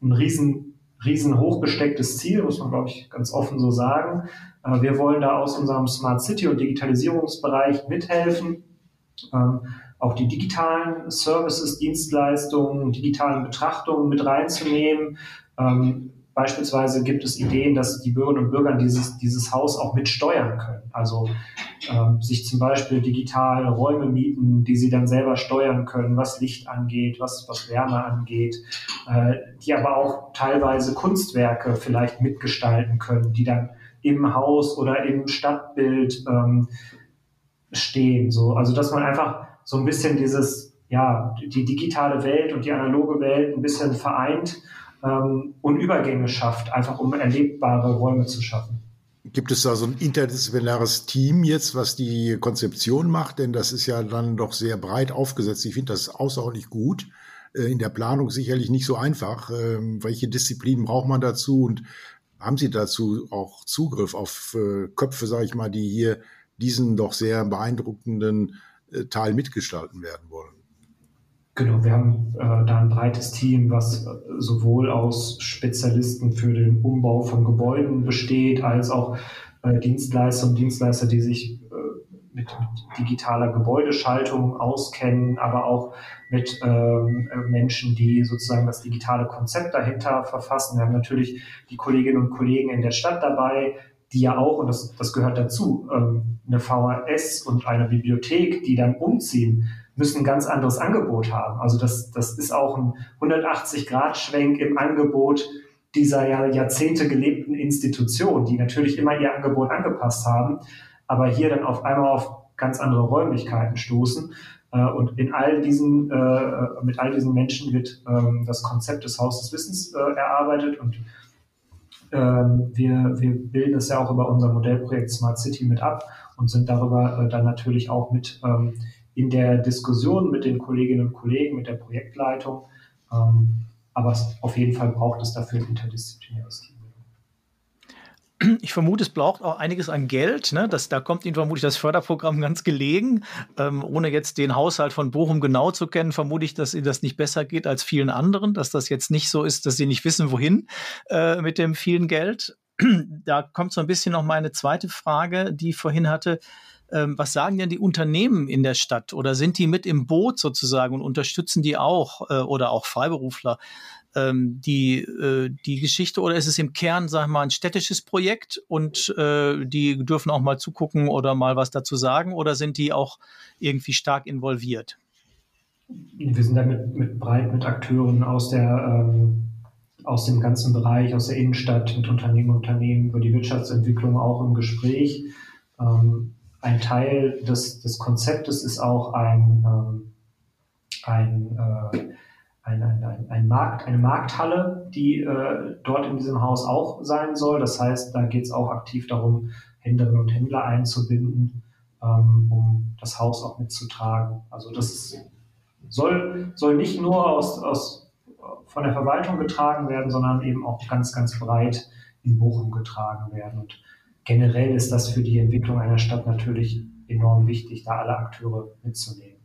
ein riesen, riesen hochgestecktes Ziel, muss man, glaube ich, ganz offen so sagen. Wir wollen da aus unserem Smart City und Digitalisierungsbereich mithelfen. Ähm, auch die digitalen Services, Dienstleistungen, digitalen Betrachtungen mit reinzunehmen. Ähm, beispielsweise gibt es Ideen, dass die Bürgerinnen und Bürger dieses, dieses Haus auch mitsteuern können. Also ähm, sich zum Beispiel digital Räume mieten, die sie dann selber steuern können, was Licht angeht, was, was Wärme angeht, äh, die aber auch teilweise Kunstwerke vielleicht mitgestalten können, die dann im Haus oder im Stadtbild ähm, stehen. So. Also dass man einfach so ein bisschen dieses, ja, die digitale Welt und die analoge Welt ein bisschen vereint ähm, und Übergänge schafft, einfach um erlebbare Räume zu schaffen. Gibt es da so ein interdisziplinäres Team jetzt, was die Konzeption macht? Denn das ist ja dann doch sehr breit aufgesetzt. Ich finde das außerordentlich gut. Äh, in der Planung sicherlich nicht so einfach. Ähm, welche Disziplinen braucht man dazu und haben Sie dazu auch Zugriff auf äh, Köpfe, sage ich mal, die hier diesen doch sehr beeindruckenden äh, Teil mitgestalten werden wollen? Genau, wir haben äh, da ein breites Team, was äh, sowohl aus Spezialisten für den Umbau von Gebäuden besteht, als auch äh, Dienstleister und Dienstleister, die sich mit, mit digitaler Gebäudeschaltung auskennen, aber auch mit ähm, Menschen, die sozusagen das digitale Konzept dahinter verfassen. Wir haben natürlich die Kolleginnen und Kollegen in der Stadt dabei, die ja auch, und das, das gehört dazu, ähm, eine VHS und eine Bibliothek, die dann umziehen, müssen ein ganz anderes Angebot haben. Also das, das ist auch ein 180-Grad-Schwenk im Angebot dieser ja Jahrzehnte gelebten Institution, die natürlich immer ihr Angebot angepasst haben, aber hier dann auf einmal auf ganz andere Räumlichkeiten stoßen. Äh, und in all diesen, äh, mit all diesen Menschen wird ähm, das Konzept des Haus des Wissens äh, erarbeitet und ähm, wir, wir bilden es ja auch über unser Modellprojekt Smart City mit ab und sind darüber dann natürlich auch mit ähm, in der Diskussion mit den Kolleginnen und Kollegen, mit der Projektleitung. aber auf jeden Fall braucht es dafür ein interdisziplinäres Team. Ich vermute, es braucht auch einiges an Geld. Ne? Das, da kommt Ihnen vermutlich das Förderprogramm ganz gelegen. Ähm, ohne jetzt den Haushalt von Bochum genau zu kennen, vermute ich, dass Ihnen das nicht besser geht als vielen anderen, dass das jetzt nicht so ist, dass Sie nicht wissen, wohin äh, mit dem vielen Geld. <clears throat> da kommt so ein bisschen noch meine zweite Frage, die ich vorhin hatte. Ähm, was sagen denn die Unternehmen in der Stadt oder sind die mit im Boot sozusagen und unterstützen die auch äh, oder auch Freiberufler ähm, die, äh, die Geschichte oder ist es im Kern, sag mal, ein städtisches Projekt und äh, die dürfen auch mal zugucken oder mal was dazu sagen oder sind die auch irgendwie stark involviert? Wir sind da mit, mit breit mit Akteuren aus der ähm, aus dem ganzen Bereich, aus der Innenstadt, mit Unternehmen, Unternehmen über die Wirtschaftsentwicklung auch im Gespräch. Ähm, ein Teil des, des Konzeptes ist auch ein, ähm, ein, äh, ein, ein, ein, Markt, eine Markthalle, die äh, dort in diesem Haus auch sein soll. Das heißt, da geht es auch aktiv darum, Händlerinnen und Händler einzubinden, ähm, um das Haus auch mitzutragen. Also das soll, soll nicht nur aus, aus, von der Verwaltung getragen werden, sondern eben auch ganz, ganz breit in Bochum getragen werden. Und generell ist das für die Entwicklung einer Stadt natürlich enorm wichtig, da alle Akteure mitzunehmen.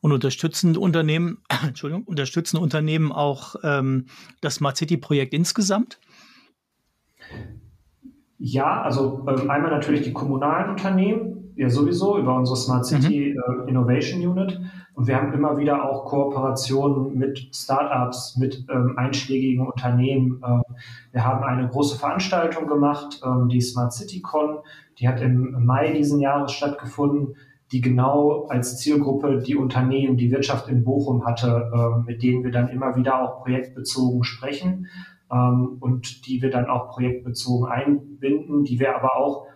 Und unterstützen Unternehmen, <clears throat> Entschuldigung, unterstützen Unternehmen auch ähm, das Smart City Projekt insgesamt? Ja, also ähm, einmal natürlich die kommunalen Unternehmen, ja sowieso über unsere Smart City mhm. Innovation Unit. Und wir haben immer wieder auch Kooperationen mit Startups, mit ähm, einschlägigen Unternehmen. Ähm, wir haben eine große Veranstaltung gemacht, ähm, die Smart City Con. Die hat im Mai diesen Jahres stattgefunden, die genau als Zielgruppe die Unternehmen, die Wirtschaft in Bochum hatte, äh, mit denen wir dann immer wieder auch projektbezogen sprechen ähm, und die wir dann auch projektbezogen einbinden, die wir aber auch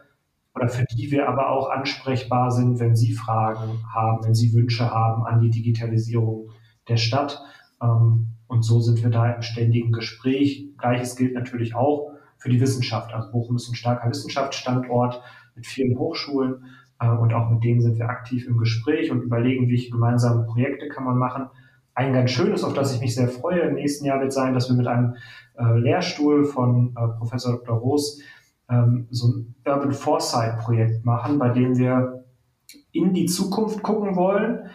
oder für die wir aber auch ansprechbar sind, wenn Sie Fragen haben, wenn Sie Wünsche haben an die Digitalisierung der Stadt. Ähm, und so sind wir da im ständigen Gespräch. Gleiches gilt natürlich auch für die Wissenschaft. Also Bochum ist ein starker Wissenschaftsstandort mit vielen Hochschulen äh, und auch mit denen sind wir aktiv im Gespräch und überlegen, welche gemeinsamen Projekte kann man machen. Ein ganz schönes, auf das ich mich sehr freue, im nächsten Jahr wird sein, dass wir mit einem äh, Lehrstuhl von äh, Professor Dr. Roos ähm, so ein Urban Foresight Projekt machen, bei dem wir in die Zukunft gucken wollen,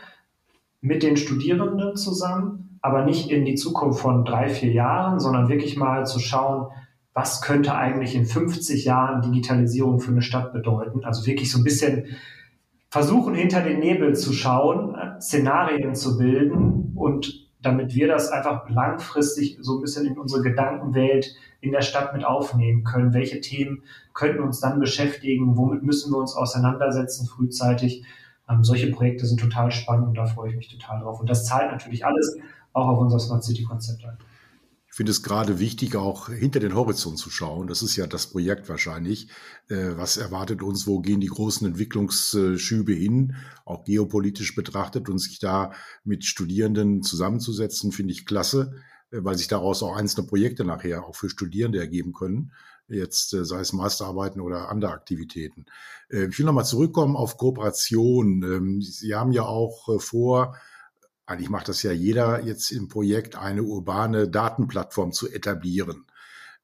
mit den Studierenden zusammen, aber nicht in die Zukunft von drei, vier Jahren, sondern wirklich mal zu schauen, was könnte eigentlich in 50 Jahren Digitalisierung für eine Stadt bedeuten. Also wirklich so ein bisschen versuchen, hinter den Nebel zu schauen, Szenarien zu bilden und damit wir das einfach langfristig so ein bisschen in unsere Gedankenwelt in der Stadt mit aufnehmen können. Welche Themen könnten uns dann beschäftigen? Womit müssen wir uns auseinandersetzen frühzeitig? Ähm, solche Projekte sind total spannend und da freue ich mich total drauf. Und das zahlt natürlich alles auch auf unser Smart City Konzept ein. Ich finde es gerade wichtig, auch hinter den Horizont zu schauen. Das ist ja das Projekt wahrscheinlich. Äh, was erwartet uns? Wo gehen die großen Entwicklungsschübe hin? Auch geopolitisch betrachtet und sich da mit Studierenden zusammenzusetzen, finde ich klasse, äh, weil sich daraus auch einzelne Projekte nachher auch für Studierende ergeben können. Jetzt äh, sei es Masterarbeiten oder andere Aktivitäten. Ich will nochmal zurückkommen auf Kooperation. Ähm, Sie haben ja auch vor, eigentlich macht das ja jeder jetzt im Projekt, eine urbane Datenplattform zu etablieren.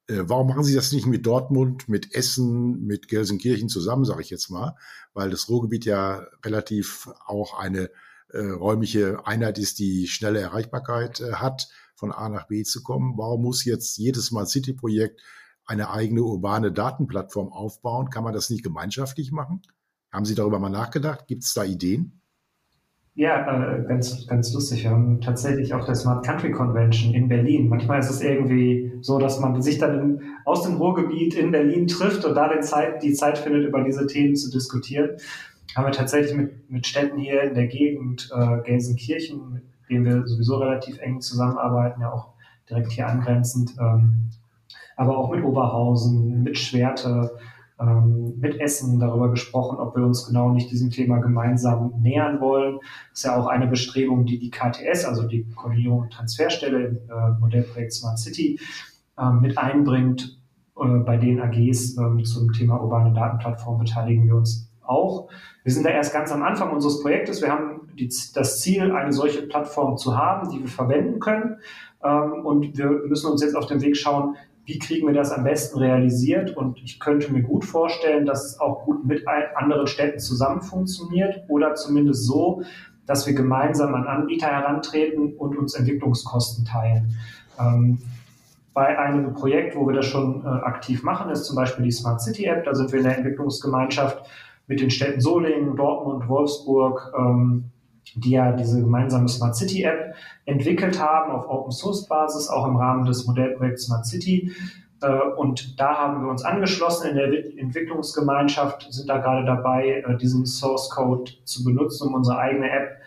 Äh, warum machen Sie das nicht mit Dortmund, mit Essen, mit Gelsenkirchen zusammen, sage ich jetzt mal, weil das Ruhrgebiet ja relativ auch eine äh, räumliche Einheit ist, die schnelle Erreichbarkeit äh, hat, von A nach B zu kommen. Warum muss jetzt jedes Smart City Projekt eine eigene urbane Datenplattform aufbauen? Kann man das nicht gemeinschaftlich machen? Haben Sie darüber mal nachgedacht? Gibt es da Ideen? Ja, äh, ganz, ganz lustig. Wir haben tatsächlich auch der Smart Country Convention in Berlin. Manchmal ist es irgendwie so, dass man sich dann aus dem Ruhrgebiet in Berlin trifft und da Zeit, die Zeit findet, über diese Themen zu diskutieren. Haben wir tatsächlich mit, mit Städten hier in der Gegend, äh, Gelsenkirchen, mit denen wir sowieso relativ eng zusammenarbeiten, ja auch direkt hier angrenzend, ähm, aber auch mit Oberhausen, mit Schwerte, ähm, mit Essen darüber gesprochen, ob wir uns genau nicht diesem Thema gemeinsam nähern wollen. Das ist ja auch eine Bestrebung, die die KTS, also die Koordinierung und Transferstelle im äh, Modellprojekt Smart City, äh, mit einbringt. Äh, bei den AGs ähm, zum Thema urbane Datenplattform beteiligen wir uns auch. Wir sind da erst ganz am Anfang unseres Projektes. Wir haben die, das Ziel, eine solche Plattform zu haben, die wir verwenden können. Ähm, und wir müssen uns jetzt auf den Weg schauen, wie kriegen wir das am besten realisiert? Und ich könnte mir gut vorstellen, dass es auch gut mit anderen Städten zusammen funktioniert oder zumindest so, dass wir gemeinsam an Anbieter herantreten und uns Entwicklungskosten teilen. Ähm, bei einem Projekt, wo wir das schon äh, aktiv machen, ist zum Beispiel die Smart City App. Da sind wir in der Entwicklungsgemeinschaft mit den Städten Solingen, Dortmund, Wolfsburg, ähm, die ja diese gemeinsame Smart City App entwickelt haben auf Open Source Basis, auch im Rahmen des Modellprojekts Smart City. Äh, und da haben wir uns angeschlossen in der Entwicklungsgemeinschaft, sind da gerade dabei, äh, diesen Source Code zu benutzen, um unsere eigene App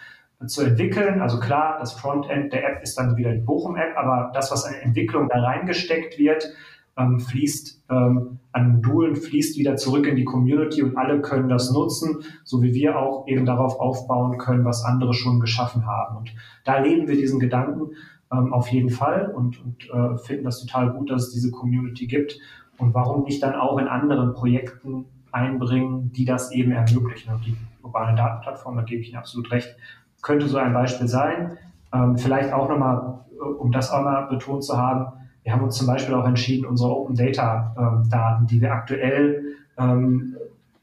zu entwickeln. Also klar, das Frontend der App ist dann wieder die Bochum-App, aber das, was an Entwicklung da reingesteckt wird, ähm, fließt ähm, an Modulen, fließt wieder zurück in die Community und alle können das nutzen, so wie wir auch eben darauf aufbauen können, was andere schon geschaffen haben. Und da leben wir diesen Gedanken ähm, auf jeden Fall und, und äh, finden das total gut, dass es diese Community gibt. Und warum nicht dann auch in anderen Projekten einbringen, die das eben ermöglichen. Und die urbane Datenplattform, da gebe ich Ihnen absolut recht, könnte so ein Beispiel sein. Ähm, vielleicht auch nochmal, äh, um das auch mal betont zu haben, wir haben uns zum Beispiel auch entschieden, unsere Open Data ähm, Daten, die wir aktuell ähm,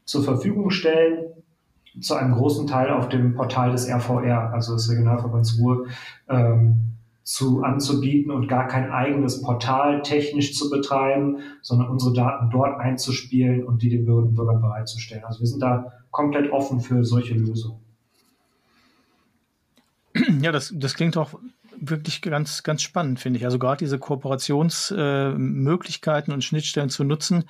zur Verfügung stellen, zu einem großen Teil auf dem Portal des RVR, also des Regionalverbands Ruhr, ähm, zu anzubieten und gar kein eigenes Portal technisch zu betreiben, sondern unsere Daten dort einzuspielen und die den Bürgern bereitzustellen. Also wir sind da komplett offen für solche Lösungen. Ja, das, das klingt auch wirklich ganz, ganz spannend, finde ich. Also gerade diese Kooperationsmöglichkeiten äh, und Schnittstellen zu nutzen,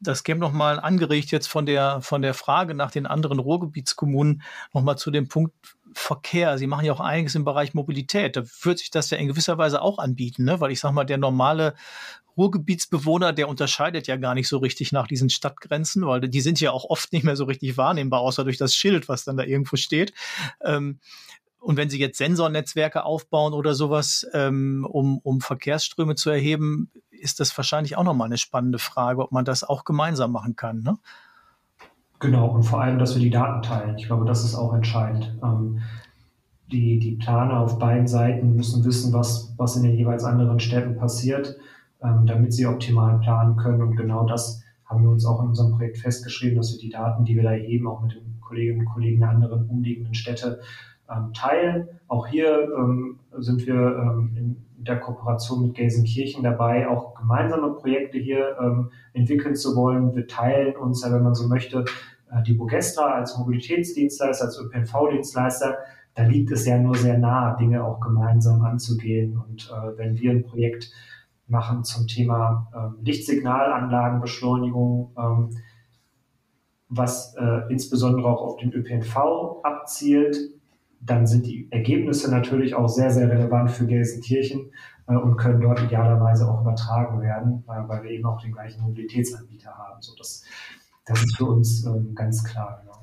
das käme nochmal angeregt jetzt von der, von der Frage nach den anderen Ruhrgebietskommunen nochmal zu dem Punkt Verkehr. Sie machen ja auch einiges im Bereich Mobilität. Da wird sich das ja in gewisser Weise auch anbieten, ne? weil ich sage mal, der normale Ruhrgebietsbewohner, der unterscheidet ja gar nicht so richtig nach diesen Stadtgrenzen, weil die sind ja auch oft nicht mehr so richtig wahrnehmbar, außer durch das Schild, was dann da irgendwo steht. Ähm, und wenn Sie jetzt Sensornetzwerke aufbauen oder sowas, ähm, um, um Verkehrsströme zu erheben, ist das wahrscheinlich auch nochmal eine spannende Frage, ob man das auch gemeinsam machen kann. Ne? Genau, und vor allem, dass wir die Daten teilen. Ich glaube, das ist auch entscheidend. Ähm, die, die Planer auf beiden Seiten müssen wissen, was, was in den jeweils anderen Städten passiert, ähm, damit sie optimal planen können. Und genau das haben wir uns auch in unserem Projekt festgeschrieben, dass wir die Daten, die wir da erheben, auch mit den Kolleginnen und Kollegen der anderen umliegenden Städte teilen. Auch hier ähm, sind wir ähm, in der Kooperation mit Gelsenkirchen dabei, auch gemeinsame Projekte hier ähm, entwickeln zu wollen. Wir teilen uns ja, wenn man so möchte, äh, die Bogestra als Mobilitätsdienstleister, als ÖPNV-Dienstleister. Da liegt es ja nur sehr nahe, Dinge auch gemeinsam anzugehen. Und äh, wenn wir ein Projekt machen zum Thema ähm, Lichtsignalanlagenbeschleunigung, ähm, was äh, insbesondere auch auf den ÖPNV abzielt, dann sind die Ergebnisse natürlich auch sehr, sehr relevant für Gelsenkirchen äh, und können dort idealerweise auch übertragen werden, äh, weil wir eben auch den gleichen Mobilitätsanbieter haben. So, das, das ist für uns ähm, ganz klar. Genau.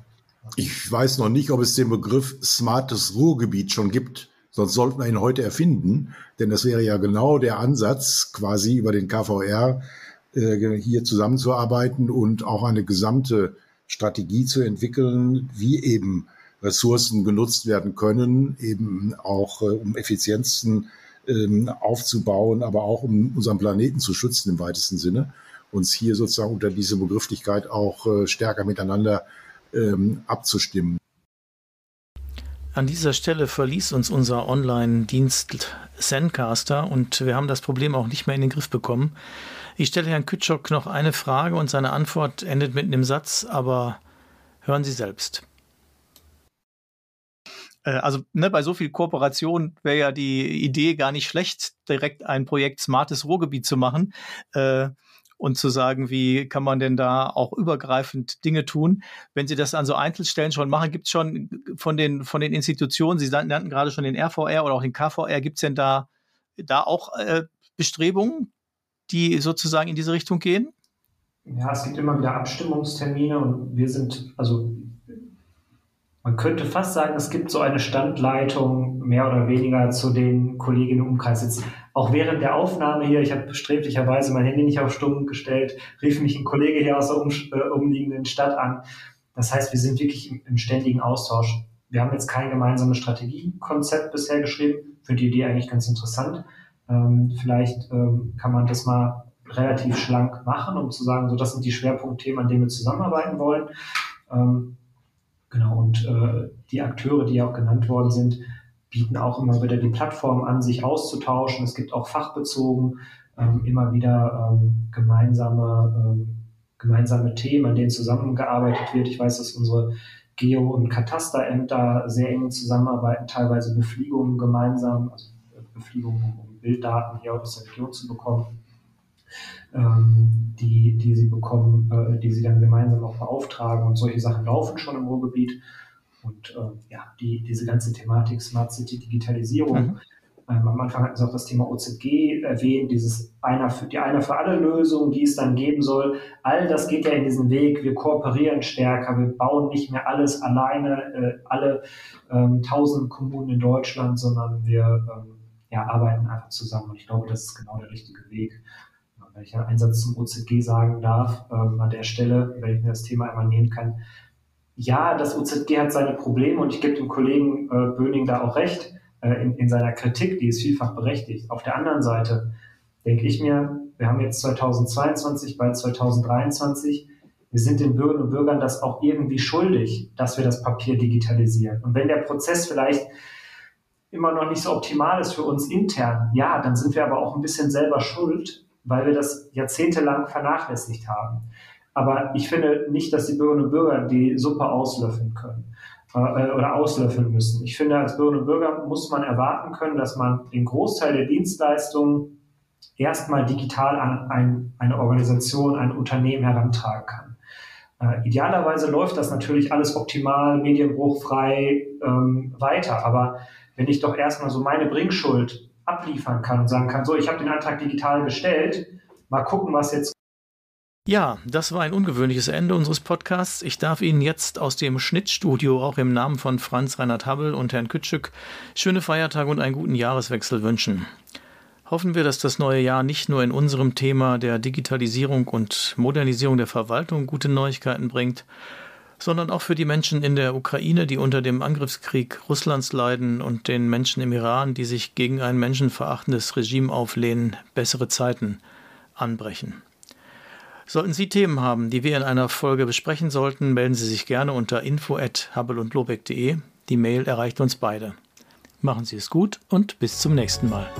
Ich weiß noch nicht, ob es den Begriff smartes Ruhrgebiet schon gibt. Sonst sollten wir ihn heute erfinden, denn das wäre ja genau der Ansatz, quasi über den KVR äh, hier zusammenzuarbeiten und auch eine gesamte Strategie zu entwickeln, wie eben Ressourcen genutzt werden können, eben auch äh, um Effizienzen ähm, aufzubauen, aber auch um unseren Planeten zu schützen im weitesten Sinne, uns hier sozusagen unter diese Begrifflichkeit auch äh, stärker miteinander ähm, abzustimmen. An dieser Stelle verließ uns unser Online-Dienst Zencaster und wir haben das Problem auch nicht mehr in den Griff bekommen. Ich stelle Herrn Kütschok noch eine Frage und seine Antwort endet mit einem Satz, aber hören Sie selbst. Äh, also ne, bei so viel Kooperation wäre ja die Idee gar nicht schlecht, direkt ein Projekt Smartes Ruhrgebiet zu machen äh, und zu sagen, wie kann man denn da auch übergreifend Dinge tun. Wenn Sie das an so Einzelstellen schon machen, gibt es schon von den, von den Institutionen, Sie nannten gerade schon den RVR oder auch den KVR, gibt es denn da, da auch äh, Bestrebungen, die sozusagen in diese Richtung gehen? Ja, es gibt immer wieder Abstimmungstermine und wir sind, also man könnte fast sagen, es gibt so eine Standleitung mehr oder weniger zu den Kolleginnen im Umkreis. Jetzt auch während der Aufnahme hier, ich habe sträflicherweise mein Handy nicht auf Stumm gestellt, rief mich ein Kollege hier aus der um, äh, umliegenden Stadt an. Das heißt, wir sind wirklich im, im, ständigen Austausch. Wir haben jetzt kein gemeinsames Strategiekonzept bisher geschrieben. Finde die Idee eigentlich ganz interessant. Ähm, vielleicht ähm, kann man das mal relativ schlank machen, um zu sagen, so das sind die Schwerpunktthemen, an denen wir zusammenarbeiten wollen. Ähm, Genau, und äh, die Akteure, die ja auch genannt worden sind, bieten auch immer wieder die Plattform an, sich auszutauschen. Es gibt auch fachbezogen ähm, immer wieder ähm, gemeinsame, ähm, gemeinsame Themen, an denen zusammengearbeitet wird. Ich weiß, dass unsere Geo- und Katasterämter sehr eng zusammenarbeiten, teilweise Befliegungen gemeinsam, also Befliegungen, um Bilddaten hier aus der Region zu bekommen, ähm, die, die sie bekommen, äh, die sie dann gemeinsam auch beauftragen und solche Sachen laufen schon im Ruhrgebiet. Und äh, ja, die, diese ganze Thematik Smart City Digitalisierung. Mhm. Ähm, am Anfang hatten Sie auch das Thema OZG erwähnt, dieses einer für, die einer für alle Lösung, die es dann geben soll. All das geht ja in diesen Weg. Wir kooperieren stärker, wir bauen nicht mehr alles alleine, äh, alle ähm, tausend Kommunen in Deutschland, sondern wir ähm, ja, arbeiten einfach zusammen. Und ich glaube, das ist genau der richtige Weg. Wenn ich einen Einsatz zum OZG sagen darf, ähm, an der Stelle, wenn ich mir das Thema einmal nehmen kann, ja, das OZG hat seine Probleme und ich gebe dem Kollegen äh, Böning da auch recht äh, in, in seiner Kritik, die ist vielfach berechtigt. Auf der anderen Seite denke ich mir, wir haben jetzt 2022, bald 2023, wir sind den Bürgerinnen und Bürgern das auch irgendwie schuldig, dass wir das Papier digitalisieren. Und wenn der Prozess vielleicht immer noch nicht so optimal ist für uns intern, ja, dann sind wir aber auch ein bisschen selber schuld, weil wir das jahrzehntelang vernachlässigt haben. Aber ich finde nicht, dass die Bürgerinnen und Bürger die Suppe auslöffeln können äh, oder auslöffeln müssen. Ich finde, als Bürgerinnen und Bürger muss man erwarten können, dass man den Großteil der Dienstleistungen erstmal digital an ein, eine Organisation, ein Unternehmen herantragen kann. Äh, idealerweise läuft das natürlich alles optimal, medienbruchfrei ähm, weiter. Aber wenn ich doch erstmal so meine Bringschuld abliefern kann und sagen kann, so, ich habe den Antrag digital gestellt, mal gucken, was jetzt ja, das war ein ungewöhnliches Ende unseres Podcasts. Ich darf Ihnen jetzt aus dem Schnittstudio auch im Namen von Franz Reinhard Habbel und Herrn Kütschük schöne Feiertage und einen guten Jahreswechsel wünschen. Hoffen wir, dass das neue Jahr nicht nur in unserem Thema der Digitalisierung und Modernisierung der Verwaltung gute Neuigkeiten bringt, sondern auch für die Menschen in der Ukraine, die unter dem Angriffskrieg Russlands leiden und den Menschen im Iran, die sich gegen ein menschenverachtendes Regime auflehnen, bessere Zeiten anbrechen. Sollten Sie Themen haben, die wir in einer Folge besprechen sollten, melden Sie sich gerne unter info@habelundlobeck.de. Die Mail erreicht uns beide. Machen Sie es gut und bis zum nächsten Mal.